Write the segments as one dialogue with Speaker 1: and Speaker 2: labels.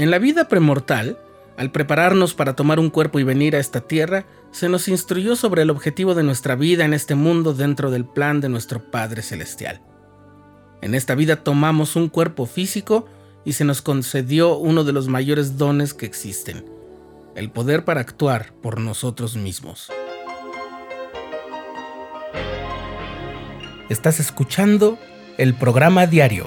Speaker 1: En la vida premortal, al prepararnos para tomar un cuerpo y venir a esta tierra, se nos instruyó sobre el objetivo de nuestra vida en este mundo dentro del plan de nuestro Padre Celestial. En esta vida tomamos un cuerpo físico y se nos concedió uno de los mayores dones que existen, el poder para actuar por nosotros mismos. Estás escuchando el programa diario,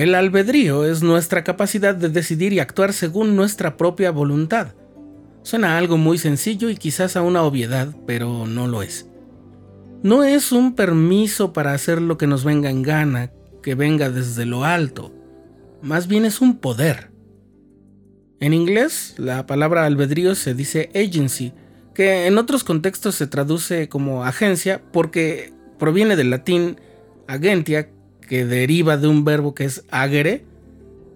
Speaker 1: El albedrío es nuestra capacidad de decidir y actuar según nuestra propia voluntad. Suena algo muy sencillo y quizás a una obviedad, pero no lo es. No es un permiso para hacer lo que nos venga en gana, que venga desde lo alto. Más bien es un poder. En inglés, la palabra albedrío se dice agency, que en otros contextos se traduce como agencia porque proviene del latín agentia, que deriva de un verbo que es agere,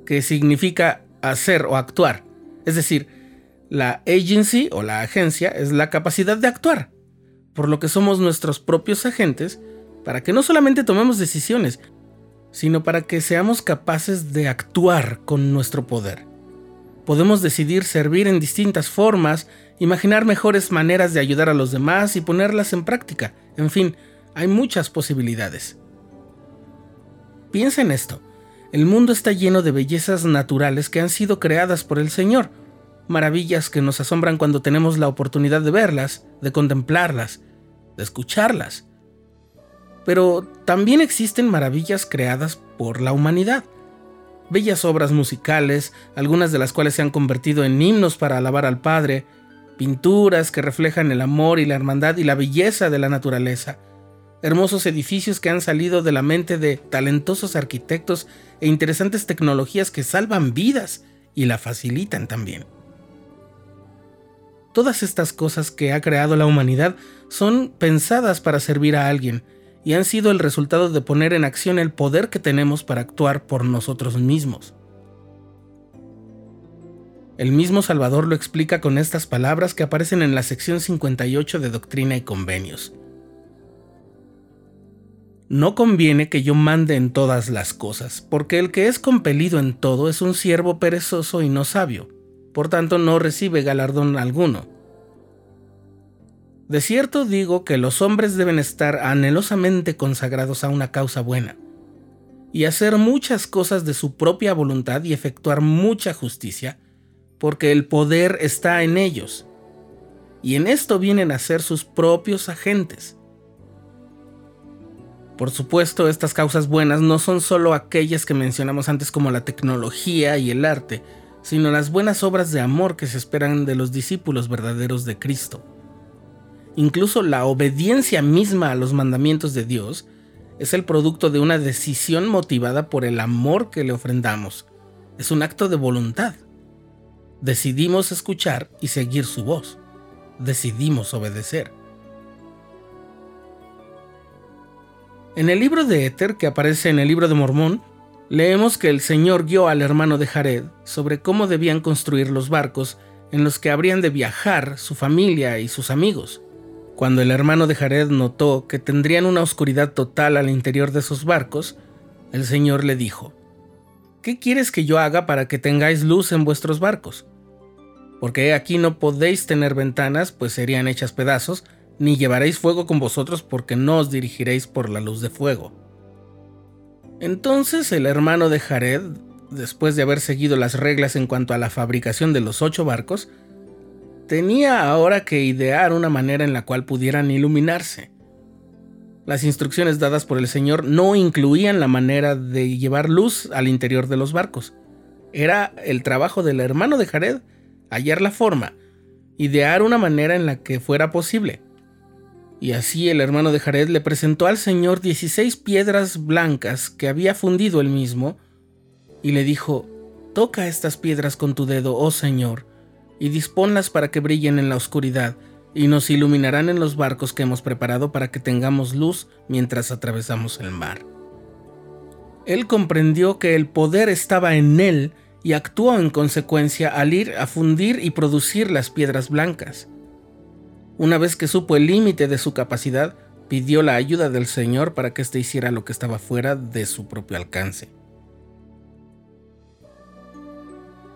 Speaker 1: que significa hacer o actuar. Es decir, la agency o la agencia es la capacidad de actuar, por lo que somos nuestros propios agentes para que no solamente tomemos decisiones, sino para que seamos capaces de actuar con nuestro poder. Podemos decidir servir en distintas formas, imaginar mejores maneras de ayudar a los demás y ponerlas en práctica. En fin, hay muchas posibilidades. Piensa en esto. El mundo está lleno de bellezas naturales que han sido creadas por el Señor, maravillas que nos asombran cuando tenemos la oportunidad de verlas, de contemplarlas, de escucharlas. Pero también existen maravillas creadas por la humanidad. Bellas obras musicales, algunas de las cuales se han convertido en himnos para alabar al Padre, pinturas que reflejan el amor y la hermandad y la belleza de la naturaleza, hermosos edificios que han salido de la mente de talentosos arquitectos e interesantes tecnologías que salvan vidas y la facilitan también. Todas estas cosas que ha creado la humanidad son pensadas para servir a alguien y han sido el resultado de poner en acción el poder que tenemos para actuar por nosotros mismos. El mismo Salvador lo explica con estas palabras que aparecen en la sección 58 de Doctrina y Convenios. No conviene que yo mande en todas las cosas, porque el que es compelido en todo es un siervo perezoso y no sabio, por tanto no recibe galardón alguno. De cierto digo que los hombres deben estar anhelosamente consagrados a una causa buena, y hacer muchas cosas de su propia voluntad y efectuar mucha justicia, porque el poder está en ellos, y en esto vienen a ser sus propios agentes por supuesto, estas causas buenas no son solo aquellas que mencionamos antes como la tecnología y el arte, sino las buenas obras de amor que se esperan de los discípulos verdaderos de Cristo. Incluso la obediencia misma a los mandamientos de Dios es el producto de una decisión motivada por el amor que le ofrendamos. Es un acto de voluntad. Decidimos escuchar y seguir su voz. Decidimos obedecer. En el libro de Éter, que aparece en el libro de Mormón, leemos que el Señor guió al hermano de Jared sobre cómo debían construir los barcos en los que habrían de viajar su familia y sus amigos. Cuando el hermano de Jared notó que tendrían una oscuridad total al interior de sus barcos, el Señor le dijo, ¿Qué quieres que yo haga para que tengáis luz en vuestros barcos? Porque aquí no podéis tener ventanas, pues serían hechas pedazos, ni llevaréis fuego con vosotros porque no os dirigiréis por la luz de fuego. Entonces el hermano de Jared, después de haber seguido las reglas en cuanto a la fabricación de los ocho barcos, tenía ahora que idear una manera en la cual pudieran iluminarse. Las instrucciones dadas por el Señor no incluían la manera de llevar luz al interior de los barcos. Era el trabajo del hermano de Jared hallar la forma, idear una manera en la que fuera posible. Y así el hermano de Jared le presentó al Señor 16 piedras blancas que había fundido él mismo, y le dijo, Toca estas piedras con tu dedo, oh Señor, y disponlas para que brillen en la oscuridad y nos iluminarán en los barcos que hemos preparado para que tengamos luz mientras atravesamos el mar. Él comprendió que el poder estaba en él y actuó en consecuencia al ir a fundir y producir las piedras blancas. Una vez que supo el límite de su capacidad, pidió la ayuda del Señor para que éste hiciera lo que estaba fuera de su propio alcance.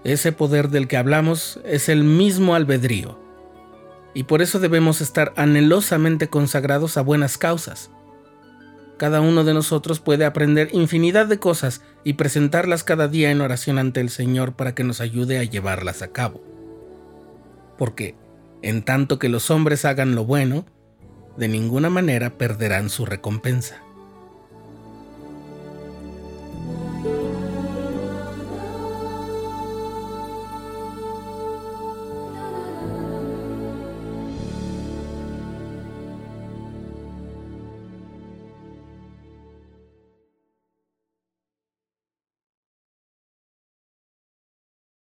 Speaker 1: Ese poder del que hablamos es el mismo albedrío, y por eso debemos estar anhelosamente consagrados a buenas causas. Cada uno de nosotros puede aprender infinidad de cosas y presentarlas cada día en oración ante el Señor para que nos ayude a llevarlas a cabo. Porque, en tanto que los hombres hagan lo bueno, de ninguna manera perderán su recompensa.